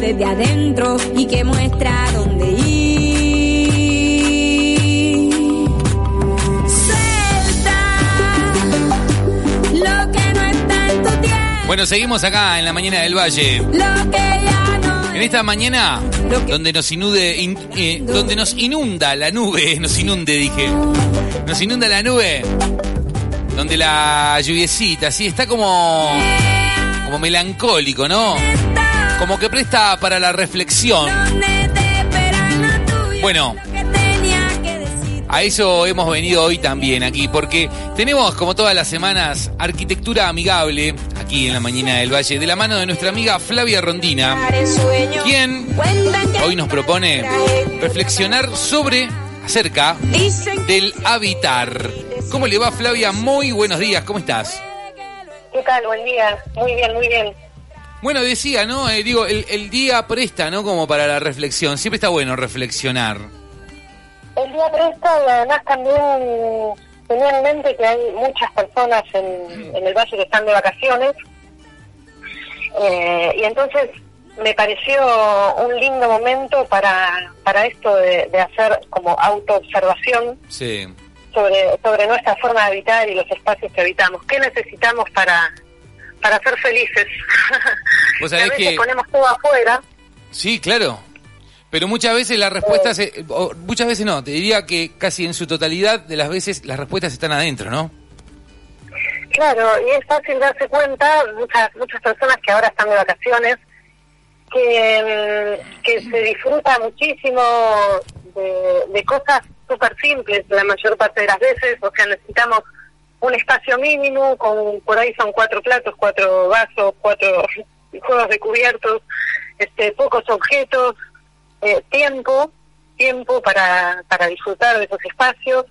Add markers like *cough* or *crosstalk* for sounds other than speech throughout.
Desde adentro y que muestra dónde ir. Suelta lo que no está en tu tiempo. Bueno, seguimos acá en la mañana del Valle. Lo que ya no En esta mañana, donde nos inude, in- eh, donde nos inunda la nube, *laughs* nos inunde, dije. Nos inunda la nube, donde la lluviecita, sí, está como, como melancólico, ¿no? Como que presta para la reflexión. Bueno. A eso hemos venido hoy también aquí, porque tenemos, como todas las semanas, arquitectura amigable aquí en la mañana del Valle, de la mano de nuestra amiga Flavia Rondina, quien hoy nos propone reflexionar sobre, acerca del habitar. ¿Cómo le va Flavia? Muy buenos días, ¿cómo estás? ¿Qué tal? Buen día. Muy bien, muy bien. Bueno, decía, ¿no? Eh, digo, el, el día presta, ¿no? Como para la reflexión. Siempre está bueno reflexionar. El día presta y además también tenía en mente que hay muchas personas en, en el valle que están de vacaciones. Eh, y entonces me pareció un lindo momento para, para esto de, de hacer como autoobservación Sí. sobre, sobre nuestra forma de habitar y los espacios que habitamos. ¿Qué necesitamos para, para ser felices? *laughs* Vos a sabés veces que- ponemos todo afuera. Sí, claro. Pero muchas veces las respuestas, eh, o muchas veces no, te diría que casi en su totalidad de las veces las respuestas están adentro, ¿no? Claro, y es fácil darse cuenta, muchas muchas personas que ahora están de vacaciones, que, mm, que se disfruta muchísimo de, de cosas súper simples la mayor parte de las veces, o sea, necesitamos un espacio mínimo, con por ahí son cuatro platos, cuatro vasos, cuatro *laughs* juegos de cubiertos, este, pocos objetos, eh, tiempo, tiempo para, para disfrutar de esos espacios,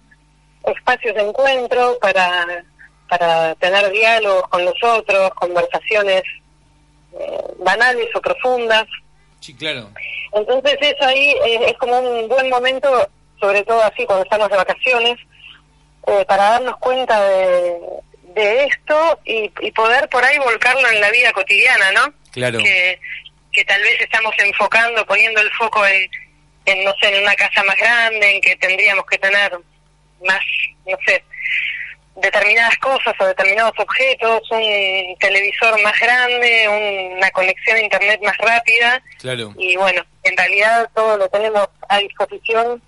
espacios de encuentro para, para tener diálogos con los otros, conversaciones eh, banales o profundas. Sí, claro. Entonces eso ahí eh, es como un buen momento, sobre todo así cuando estamos de vacaciones, eh, para darnos cuenta de, de esto y, y poder por ahí volcarlo en la vida cotidiana, ¿no? Claro. Que, que tal vez estamos enfocando, poniendo el foco en, en, no sé, en una casa más grande, en que tendríamos que tener más, no sé, determinadas cosas o determinados objetos, un televisor más grande, una conexión a internet más rápida Claro. y bueno, en realidad todo lo tenemos a disposición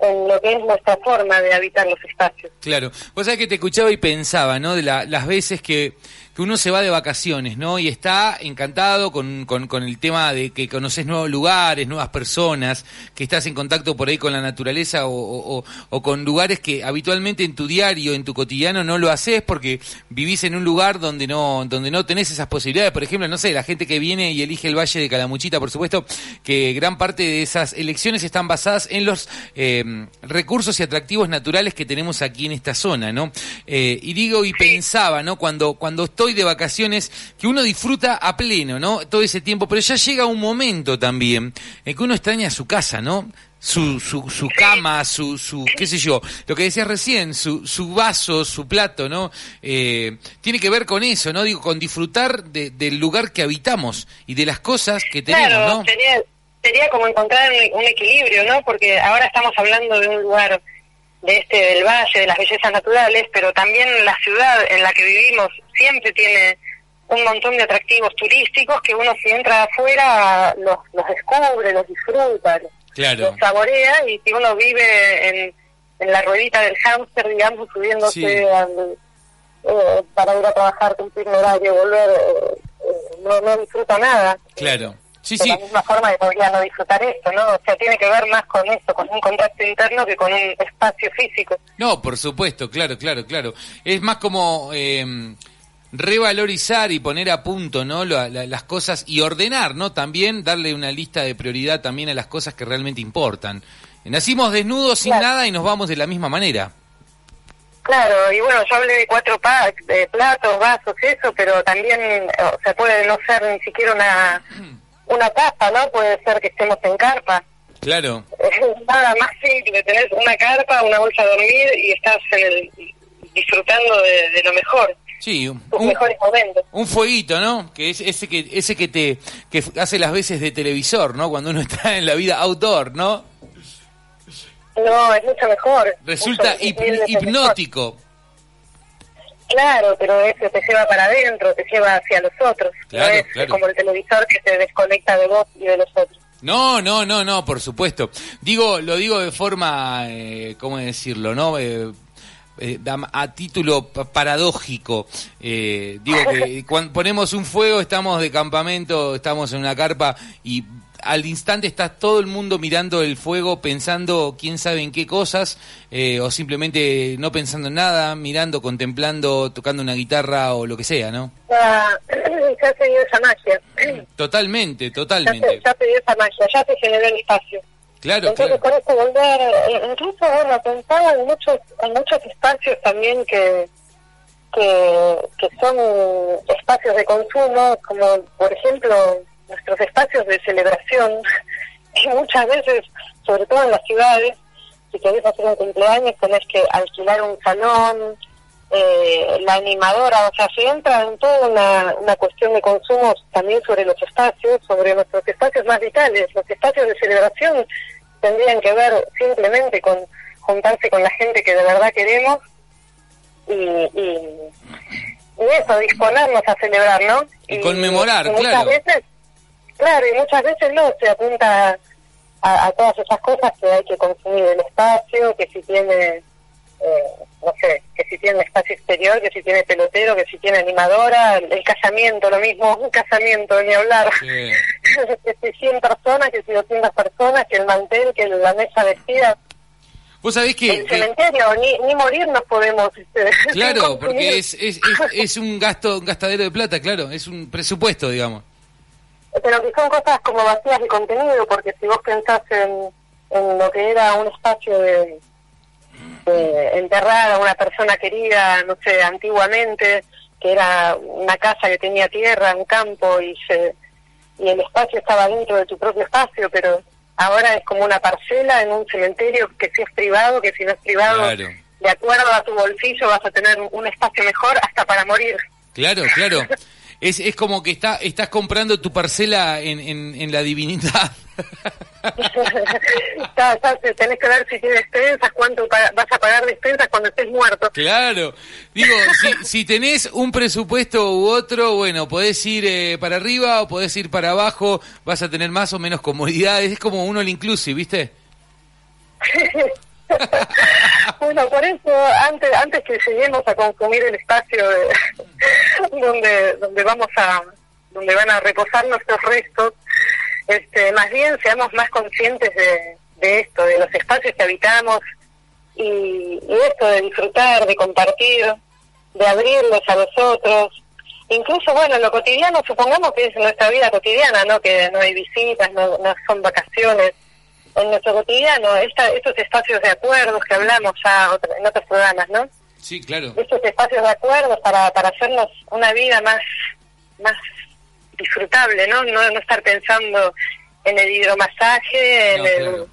en lo que es nuestra forma de habitar los espacios. Claro. Vos sabés que te escuchaba y pensaba, ¿no? De la- las veces que, que uno se va de vacaciones, ¿no? Y está encantado con, con, con el tema de que conoces nuevos lugares, nuevas personas, que estás en contacto por ahí con la naturaleza o, o- o- o con lugares que habitualmente en tu diario, en tu cotidiano no lo haces porque vivís en un lugar donde no, donde no tenés esas posibilidades. Por ejemplo, no sé, la gente que viene y elige el Valle de Calamuchita, por supuesto, que gran parte de esas elecciones están basadas en los eh, recursos y atractivos naturales que tenemos aquí en esta zona, ¿no? Eh, y digo y pensaba, ¿no? Cuando, cuando estoy de vacaciones, que uno disfruta a pleno, ¿no? Todo ese tiempo, pero ya llega un momento también en que uno extraña su casa, ¿no? Su, su, su cama, su, su, qué sé yo, lo que decías recién, su, su vaso, su plato, ¿no? Eh, tiene que ver con eso, ¿no? Digo, con disfrutar de- del lugar que habitamos y de las cosas que tenemos, claro, ¿no? sería, sería como encontrar un, un equilibrio, ¿no? Porque ahora estamos hablando de un lugar de este del valle, de las bellezas naturales, pero también la ciudad en la que vivimos siempre tiene un montón de atractivos turísticos que uno si entra afuera los, los descubre, los disfruta, los, Claro. los saborea y si uno vive en, en la ruedita del hámster, digamos, subiéndose Sí. al, eh, para ir a trabajar, cumplir un horario, volver, eh, eh, no, no disfruta nada. Claro, Sí, de sí. la misma forma que podría no disfrutar esto, ¿no? O sea, tiene que ver más con esto, con un contacto interno que con un espacio físico. No, por supuesto, claro, claro, claro. Es más como eh, revalorizar y poner a punto, ¿no? La- la- las cosas y ordenar, ¿no? También darle una lista de prioridad también a las cosas que realmente importan. Nacimos desnudos sin Claro. nada y nos vamos de la misma manera. Claro, y bueno, yo hablé de cuatro packs, de platos, vasos, eso, pero también, o sea, puede no ser ni siquiera una, una casa, ¿no? Puede ser que estemos en carpa. Claro. Es nada más simple, tenés una carpa, una bolsa de dormir y estás en el, disfrutando de, de lo mejor, Sí, tus un, mejores momentos. un fueguito, ¿no? Que es ese que ese que te que hace las veces de televisor, ¿no? Cuando uno *laughs* está en la vida outdoor, ¿no? No, es mucho mejor. Resulta mucho, hip- hipnótico. Claro, pero eso te lleva para adentro, te lleva hacia los otros. Claro, no es claro. como el televisor que te desconecta de vos y de los otros. No, no, no, no, por supuesto. Digo, lo digo de forma, eh, ¿cómo decirlo, no? Eh, eh, a, a título pa- paradójico. Eh, digo que *laughs* cuando ponemos un fuego, estamos de campamento, estamos en una carpa y al instante está todo el mundo mirando el fuego, pensando quién sabe en qué cosas, eh, o simplemente no pensando en nada, mirando, contemplando, tocando una guitarra o lo que sea, ¿no? Ya, *clears throat* ya se dio esa magia. *clears throat* Totalmente, totalmente. ya se dio esa magia, ya se generó el espacio. Claro, Entonces, claro. por eso volver, eh, incluso, bueno, pensaba en muchos, en muchos espacios también que, que, que son espacios de consumo, como por ejemplo nuestros espacios de celebración, *laughs* que muchas veces, sobre todo en las ciudades, si querés hacer un cumpleaños tenés que alquilar un salón, eh, la animadora, o sea, se entra en toda una, una cuestión de consumo también sobre los espacios, sobre nuestros espacios más vitales. Los espacios de celebración tendrían que ver simplemente con juntarse con la gente que de verdad queremos y, y, y eso, disponernos a celebrar, ¿no? Y conmemorar, y muchas claro. Veces, claro, y muchas veces no, se apunta a, a todas esas cosas que hay que consumir el espacio, que si tiene, eh, no sé, que si tiene espacio exterior, que si tiene pelotero, que si tiene animadora, el, el casamiento, lo mismo, *laughs* un casamiento, ni hablar. Sí. *laughs* que si 100 personas, que si 200 personas, que el mantel, que la mesa vestida, Vos sabés que... el cementerio, ni, ni morir nos podemos. *laughs* este, claro, porque es, es, es, es un gasto, un gastadero de plata, claro, es un presupuesto, digamos. Pero que son cosas como vacías de contenido, porque si vos pensás en, en lo que era un espacio de, de enterrar a una persona querida, no sé, antiguamente, que era una casa que tenía tierra, un campo, y, se, y el espacio estaba dentro de tu propio espacio, pero ahora es como una parcela en un cementerio que si es privado, que si no es privado, Claro. de acuerdo a tu bolsillo vas a tener un espacio mejor hasta para morir. Claro, claro. *laughs* Es, es como que está, estás comprando tu parcela en, en, en la divinidad. *laughs* Ya te- tenés que ver si tienes despensas, cuánto vas a pagar despensas cuando estés muerto. Claro. Digo, *laughs* si, si tenés un presupuesto u otro, bueno, podés ir eh, para arriba o podés ir para abajo, vas a tener más o menos comodidades. Es como uno el inclusive, ¿viste? *laughs* *laughs* bueno, por eso, antes antes que lleguemos a consumir el espacio de- *laughs* donde donde vamos a donde van a reposar nuestros restos, este, más bien seamos más conscientes de, de esto, de los espacios que habitamos y, y esto de disfrutar, de compartir, de abrirlos a los otros. Incluso, bueno, en lo cotidiano, supongamos que es nuestra vida cotidiana, ¿no? Que no hay visitas, no, no son vacaciones. En nuestro cotidiano, esta, estos espacios de acuerdos que hablamos ya otra- en otros programas, ¿no? Sí, claro. Estos espacios de acuerdos para, para hacernos una vida más, más disfrutable, ¿no? No, no estar pensando en el hidromasaje, en, el,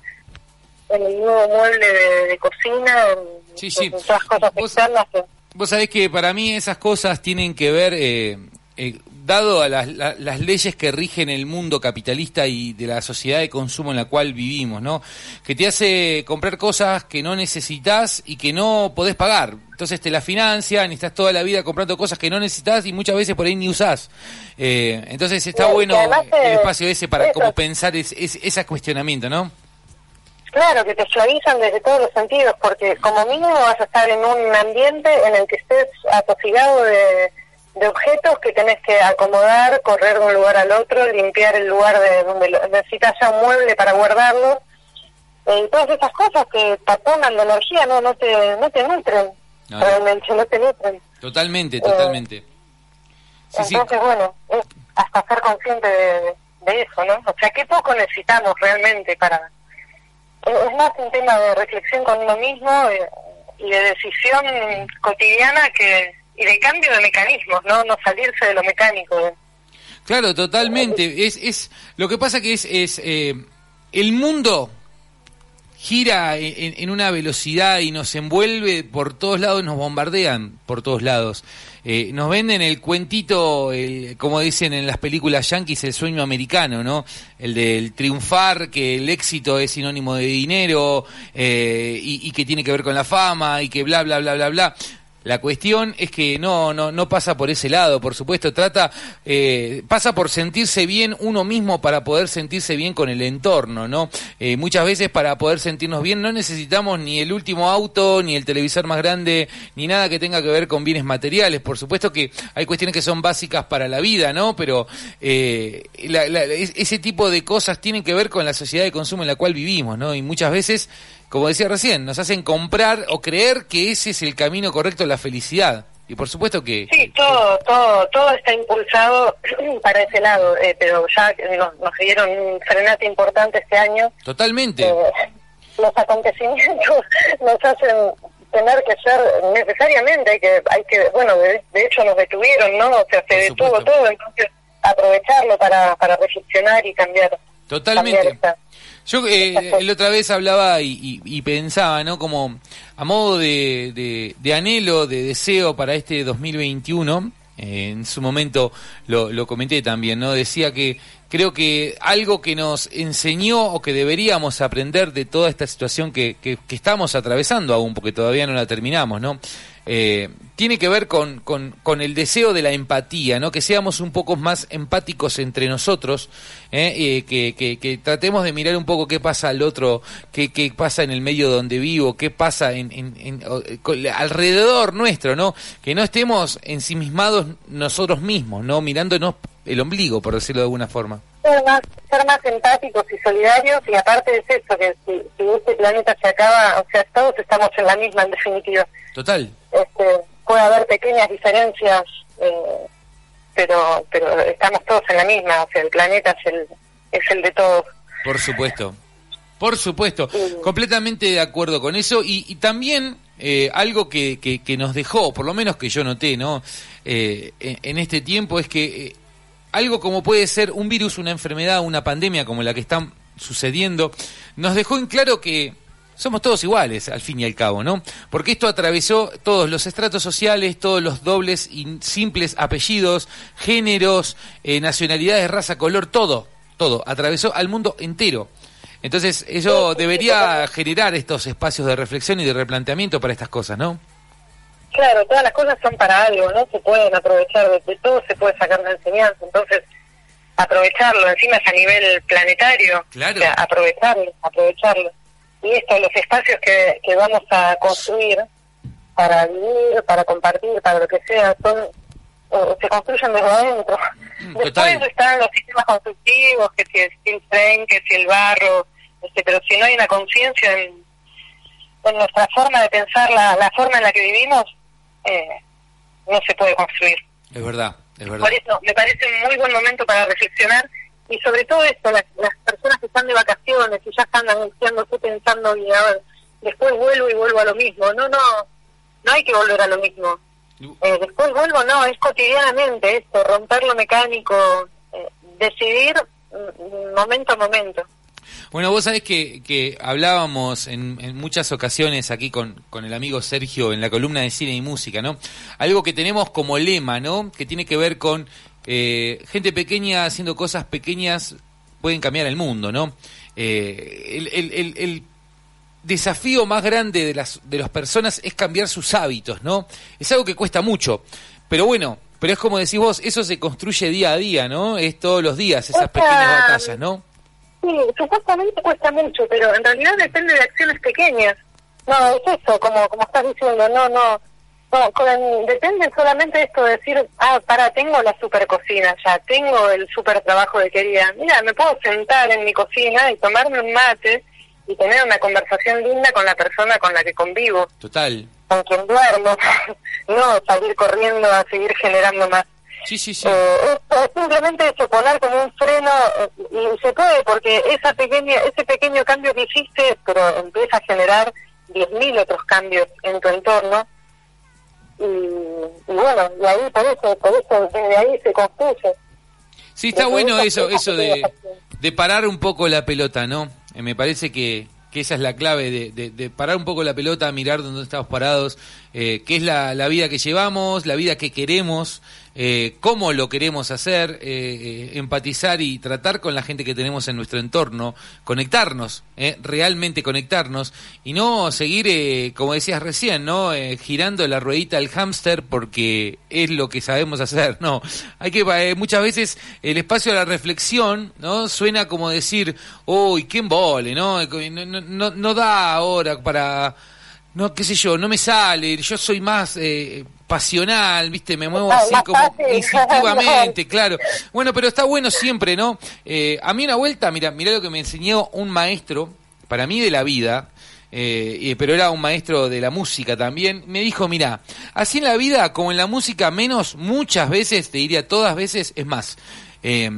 en el nuevo mueble de, de cocina, en, Sí, sí. en todas cosas Vos- externas. que- Vos sabés que para mí esas cosas tienen que ver, eh, eh, dado a las, la- las leyes que rigen el mundo capitalista y de la sociedad de consumo en la cual vivimos, ¿no? Que te hace comprar cosas que no necesitas y que no podés pagar. Entonces te las financian y estás toda la vida comprando cosas que no necesitas y muchas veces por ahí ni usás. Eh, entonces está No, bueno el espacio ese para eso. como pensar es, es- ese cuestionamiento, ¿no? Claro, que te suavizan desde todos los sentidos, porque como mínimo vas a estar en un ambiente en el que estés atosigado de, de objetos que tenés que acomodar, correr de un lugar al otro, limpiar el lugar de donde lo- necesitas ya un mueble para guardarlo. Eh, y todas esas cosas que taponan la energía no no te no te nutren, No. realmente no te nutren. Totalmente, totalmente. Sí, sí. Entonces, bueno, es hasta ser consciente de, de eso, ¿no? O sea, qué poco necesitamos realmente para... Es es más un tema de reflexión con uno mismo eh, y de decisión cotidiana que y de cambio de mecanismos, ¿no? No salirse de lo mecánico. Claro, totalmente. Es, es, lo que pasa que es, es eh, el mundo gira en, en una velocidad y nos envuelve por todos lados, nos bombardean por todos lados. Eh, nos venden el cuentito, el, como dicen en las películas yankees, el sueño americano, ¿no? El del triunfar, que el éxito es sinónimo de dinero eh, y, y que tiene que ver con la fama y que bla, bla, bla, bla, bla. La cuestión es que no, no, no pasa por ese lado, por supuesto, trata, eh, pasa por sentirse bien uno mismo para poder sentirse bien con el entorno, ¿no? Eh, muchas veces para poder sentirnos bien no necesitamos ni el último auto, ni el televisor más grande, ni nada que tenga que ver con bienes materiales. Por supuesto que hay cuestiones que son básicas para la vida, ¿no? Pero eh, la- la- es- ese tipo de cosas tienen que ver con la sociedad de consumo en la cual vivimos, ¿no? Y muchas veces como decía recién, nos hacen comprar o creer que ese es el camino correcto a la felicidad. Y por supuesto que... Sí, todo, todo, todo está impulsado *clears throat* para ese lado, eh, pero ya nos, nos dieron un frenate importante este año. Totalmente. Eh, los acontecimientos *laughs* nos hacen tener que ser necesariamente, hay que, hay que bueno, de, de hecho nos detuvieron, ¿no? O sea, se detuvo todo, entonces aprovecharlo para, para reflexionar y cambiar. Totalmente. Yo eh, la otra vez hablaba y, y- y pensaba, ¿no? Como a modo de, de- de anhelo, de deseo para este 2021, eh, en su momento lo, lo comenté también, ¿no? Decía que creo que algo que nos enseñó o que deberíamos aprender de toda esta situación que, que- que estamos atravesando aún, porque todavía no la terminamos, ¿no? Eh, tiene que ver con, con, con el deseo de la empatía, ¿no? Que seamos un poco más empáticos entre nosotros, ¿eh? Eh, que, que, que tratemos de mirar un poco qué pasa al otro, qué, qué pasa en el medio donde vivo, qué pasa en, alrededor nuestro, ¿no? Que no estemos ensimismados nosotros mismos, ¿no? Mirándonos el ombligo, por decirlo de alguna forma. ser más, ser más empáticos y solidarios y aparte es eso, que si, si este planeta se acaba, o sea, todos estamos en la misma en definitiva. Total. Este, puede haber pequeñas diferencias, eh, pero pero estamos todos en la misma, o sea, el planeta es el, es el de todos. Por supuesto. Por supuesto. Completamente de acuerdo con eso. Y, y también eh, algo que, que, que nos dejó, por lo menos que yo noté, ¿no? Eh, en, en este tiempo es que eh, algo como puede ser un virus, una enfermedad, una pandemia como la que está sucediendo, nos dejó en claro que somos todos iguales, al fin y al cabo, ¿no? Porque esto atravesó todos los estratos sociales, todos los dobles y simples apellidos, géneros, eh, nacionalidades, raza, color, todo, todo, atravesó al mundo entero. Entonces, eso debería generar estos espacios de reflexión y de replanteamiento para estas cosas, ¿no? Claro, todas las cosas son para algo, ¿no? Se pueden aprovechar de, de todo, se puede sacar una enseñanza, entonces aprovecharlo, encima es a nivel planetario, Claro. o sea, aprovecharlo, aprovecharlo. Y esto, los espacios que, que vamos a construir para vivir, para compartir, para lo que sea, son se construyen desde adentro. Mm, Después están los sistemas constructivos, que si el steel frame, que si el barro, este, pero si no hay una conciencia en, en nuestra forma de pensar, la, la forma en la que vivimos, eh, no se puede construir. Es verdad, es verdad. Por eso me parece un muy buen momento para reflexionar y sobre todo esto, las, las personas que están de vacaciones y ya están anunciándose pensando, y a ver, después vuelvo y vuelvo a lo mismo. No, no, no hay que volver a lo mismo. Eh, después vuelvo, no, es cotidianamente esto, romper lo mecánico, eh, decidir mm, momento a momento. Bueno, vos sabés que, que hablábamos en, en muchas ocasiones aquí con, con el amigo Sergio en la columna de cine y música, ¿no? Algo que tenemos como lema, ¿no? Que tiene que ver con eh, gente pequeña haciendo cosas pequeñas pueden cambiar el mundo, ¿no? Eh, el, el- el- el desafío más grande de las, de las personas es cambiar sus hábitos, ¿no? Es algo que cuesta mucho, pero bueno, pero es como decís vos, eso se construye día a día, ¿no? Es todos los días, esas pequeñas batallas, ¿no? Sí, supuestamente cuesta mucho, pero en realidad depende de acciones pequeñas. No, es eso, como como estás diciendo, no, no No, con- depende solamente de esto de decir, ah, para, tengo la super cocina ya, tengo el super trabajo que quería. Mira, me puedo sentar en mi cocina y tomarme un mate y tener una conversación linda con la persona con la que convivo, Total. con quien duermo, *laughs* no salir corriendo a seguir generando más. Sí, sí, sí. Eh, es simplemente eso, poner como un freno eh, y se puede porque esa pequeña, ese pequeño cambio que hiciste, pero empieza a generar 10.000 otros cambios en tu entorno y, y bueno, y ahí por eso, por eso desde ahí se construye. Sí, está Desde bueno eso, eso de, de parar un poco la pelota, ¿no? Eh, me parece que, que esa es la clave, de, de- de parar un poco la pelota, mirar dónde estamos parados, eh, qué es la, la vida que llevamos, la vida que queremos, eh, cómo lo queremos hacer, eh, eh, empatizar y tratar con la gente que tenemos en nuestro entorno, conectarnos, eh, realmente conectarnos y no seguir, como decías recién, ¿no? Girando la ruedita del hámster porque es lo que sabemos hacer, no. Hay que, muchas veces el espacio de la reflexión, ¿no? Suena como decir, uy, qué embole. No, no, no- no da ahora para, no, qué sé yo, no me sale, yo soy más eh, pasional, ¿viste? Me muevo Ah, así como instintivamente, *laughs* claro. Bueno, pero está bueno siempre, ¿no? Eh, a mí una vuelta, mira, mira lo que me enseñó un maestro, para mí de la vida, eh, pero era un maestro de la música también, me dijo, mira, así en la vida como en la música, menos muchas veces, te diría todas veces, es más. Eh,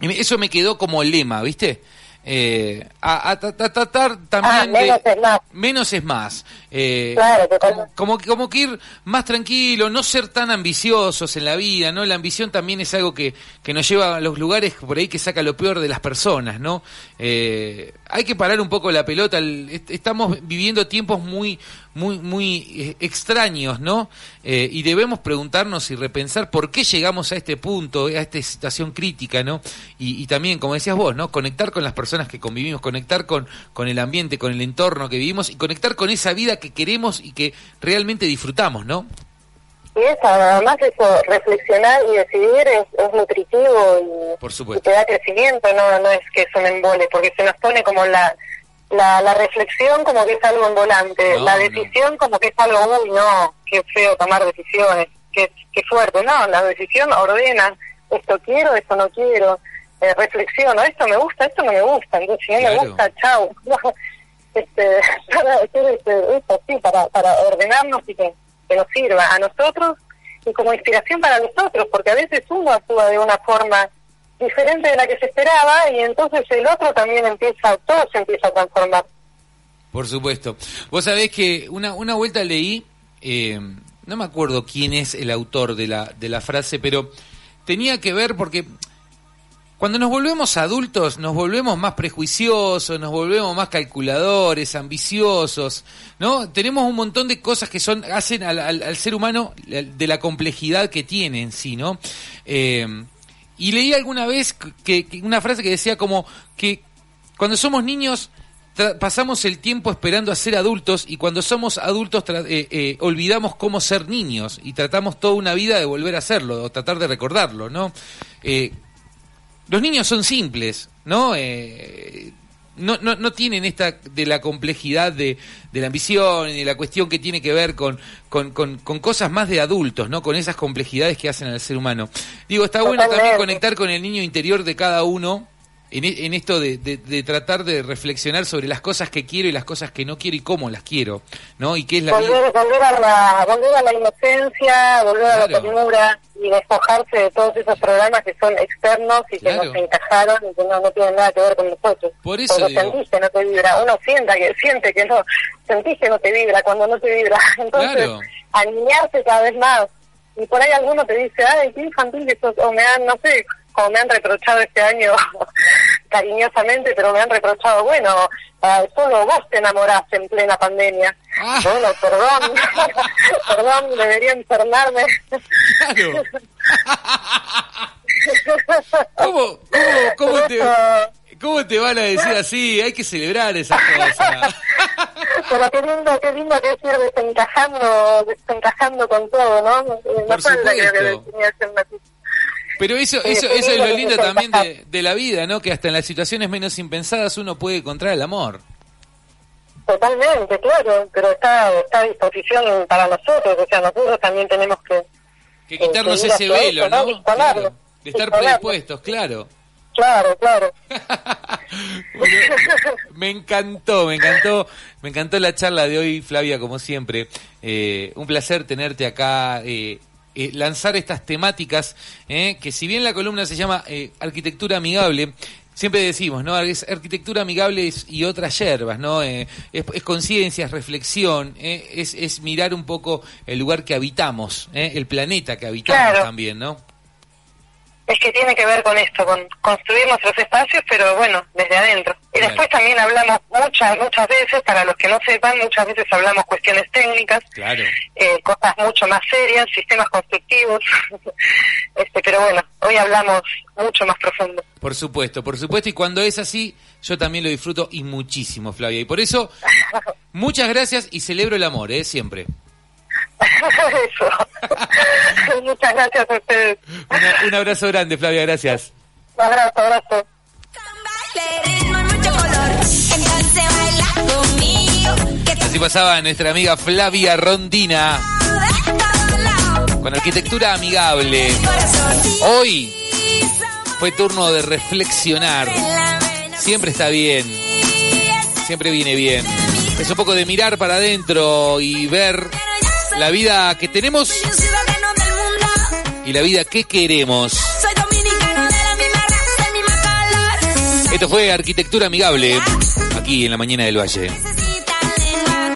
eso me quedó como lema, ¿viste? Eh, a, a tra- tra- tratar también Ah, menos de- es más. menos es más. Eh, Claro, como, como, que- como que ir más tranquilo, no ser tan ambiciosos en la vida, ¿no? La ambición también es algo que, que nos lleva a los lugares por ahí que saca lo peor de las personas, ¿no? Eh, hay que parar un poco la pelota. el- est- estamos viviendo tiempos muy, muy, muy eh, extraños, ¿no? Eh, y debemos preguntarnos y repensar por qué llegamos a este punto, a esta situación crítica, ¿no? Y, y también, como decías vos, ¿no? Conectar con las personas que convivimos, conectar con, con el ambiente, con el entorno que vivimos y conectar con esa vida que queremos y que realmente disfrutamos, ¿no? Y eso, además eso, reflexionar y decidir es, es nutritivo y, Por y te da crecimiento, no, no es que es un embole, porque se nos pone como la, la, la reflexión como que es algo embolante, No, la no. decisión como que es algo, uy, no, qué feo tomar decisiones, qué, qué fuerte, no, la decisión ordena, esto quiero, esto no quiero, eh, reflexiono, esto me gusta, esto no me gusta, entonces si no Claro. me gusta, chao. *laughs* este, *laughs* para hacer este, esto, sí, para, para ordenarnos y que, que nos sirva a nosotros y como inspiración para los otros, porque a veces uno actúa de una forma diferente de la que se esperaba y entonces el otro también empieza, todo se empieza a transformar. Por supuesto. Vos sabés que una, una vuelta leí, eh, no me acuerdo quién es el autor de la, de la frase, pero tenía que ver porque cuando nos volvemos adultos nos volvemos más prejuiciosos, nos volvemos más calculadores, ambiciosos, ¿no? Tenemos un montón de cosas que son hacen al, al- al ser humano de la complejidad que tiene en sí, ¿no? Eh, y leí alguna vez que, que una frase que decía como que cuando somos niños pasamos el tiempo esperando a ser adultos y cuando somos adultos eh, eh, olvidamos cómo ser niños y tratamos toda una vida de volver a hacerlo o tratar de recordarlo, ¿no? Eh, los niños son simples, ¿no? No, no, no tienen esta de la complejidad de, de la ambición y de la cuestión que tiene que ver con, con, con, con cosas más de adultos, ¿no? Con esas complejidades que hacen al ser humano. Digo, está bueno también conectar con el niño interior de cada uno en, e- en esto de, de- de tratar de reflexionar sobre las cosas que quiero y las cosas que no quiero y cómo las quiero, ¿no? Y qué es la vida. Volver, a la, volver a la inocencia, volver a la ternura y despojarse de todos esos programas que son externos y que Claro. nos encajaron y que no, no tienen nada que ver con nosotros. Por eso Cuando digo. sentís que no te vibra, uno sienta que, siente que no, sentís que no te vibra cuando no te vibra. *laughs* Entonces, Claro. alinearse cada vez más. Y por ahí alguno te dice, ay, qué infantil que sos, o me han, no sé, como me han reprochado este año *laughs* cariñosamente, pero me han reprochado, bueno, ah, solo vos te enamoraste en plena pandemia. Ah. Bueno, perdón, *laughs* perdón, debería enfermarme. Claro. *laughs* ¿Cómo, cómo, cómo, te, ¿Cómo te van a decir así? Hay que celebrar esas cosas. *laughs* Pero qué lindo, qué lindo que es ir desencajando, desencajando con todo, ¿no? Por creo que Pero eso, eso, eso es lo lindo también de, de la vida, ¿no? Que hasta en las situaciones menos impensadas uno puede encontrar el amor. Totalmente, claro, pero está, está a disposición para nosotros, o sea, nosotros también tenemos que... Que quitarnos a ese velo, ¿no? Claro, de estar predispuestos, claro. Claro, claro. *laughs* Bueno, me encantó, me encantó, me encantó la charla de hoy, Flavia, como siempre. Eh, un placer tenerte acá, eh, eh, lanzar estas temáticas, eh, que si bien la columna se llama eh, Arquitectura Amigable, siempre decimos, ¿no? Es arquitectura amigable y otras yerbas, ¿no? Eh, es, es conciencia, es reflexión, eh, es, es mirar un poco el lugar que habitamos, eh, el planeta que habitamos Claro. también, ¿no? Es que tiene que ver con esto, con construir nuestros espacios, pero bueno, desde adentro. Y Claro. después también hablamos muchas, muchas veces, para los que no sepan, muchas veces hablamos cuestiones técnicas, Claro. eh, cosas mucho más serias, sistemas constructivos. *laughs* este, pero bueno, hoy hablamos mucho más profundo. Por supuesto, por supuesto, y cuando es así, yo también lo disfruto y muchísimo, Flavia. Y por eso, *laughs* muchas gracias y celebro el amor, ¿eh? Siempre. Eso. *laughs* Muchas gracias a ustedes. Una- un abrazo grande, Flavia, gracias. Un abrazo, abrazo. Así pasaba nuestra amiga Flavia Rondina con arquitectura amigable. Hoy fue turno de reflexionar. Siempre está bien, siempre viene bien. Es un poco de mirar para adentro y ver la vida que tenemos y la vida que queremos. Esto fue Arquitectura Amigable, aquí en la mañana del Valle.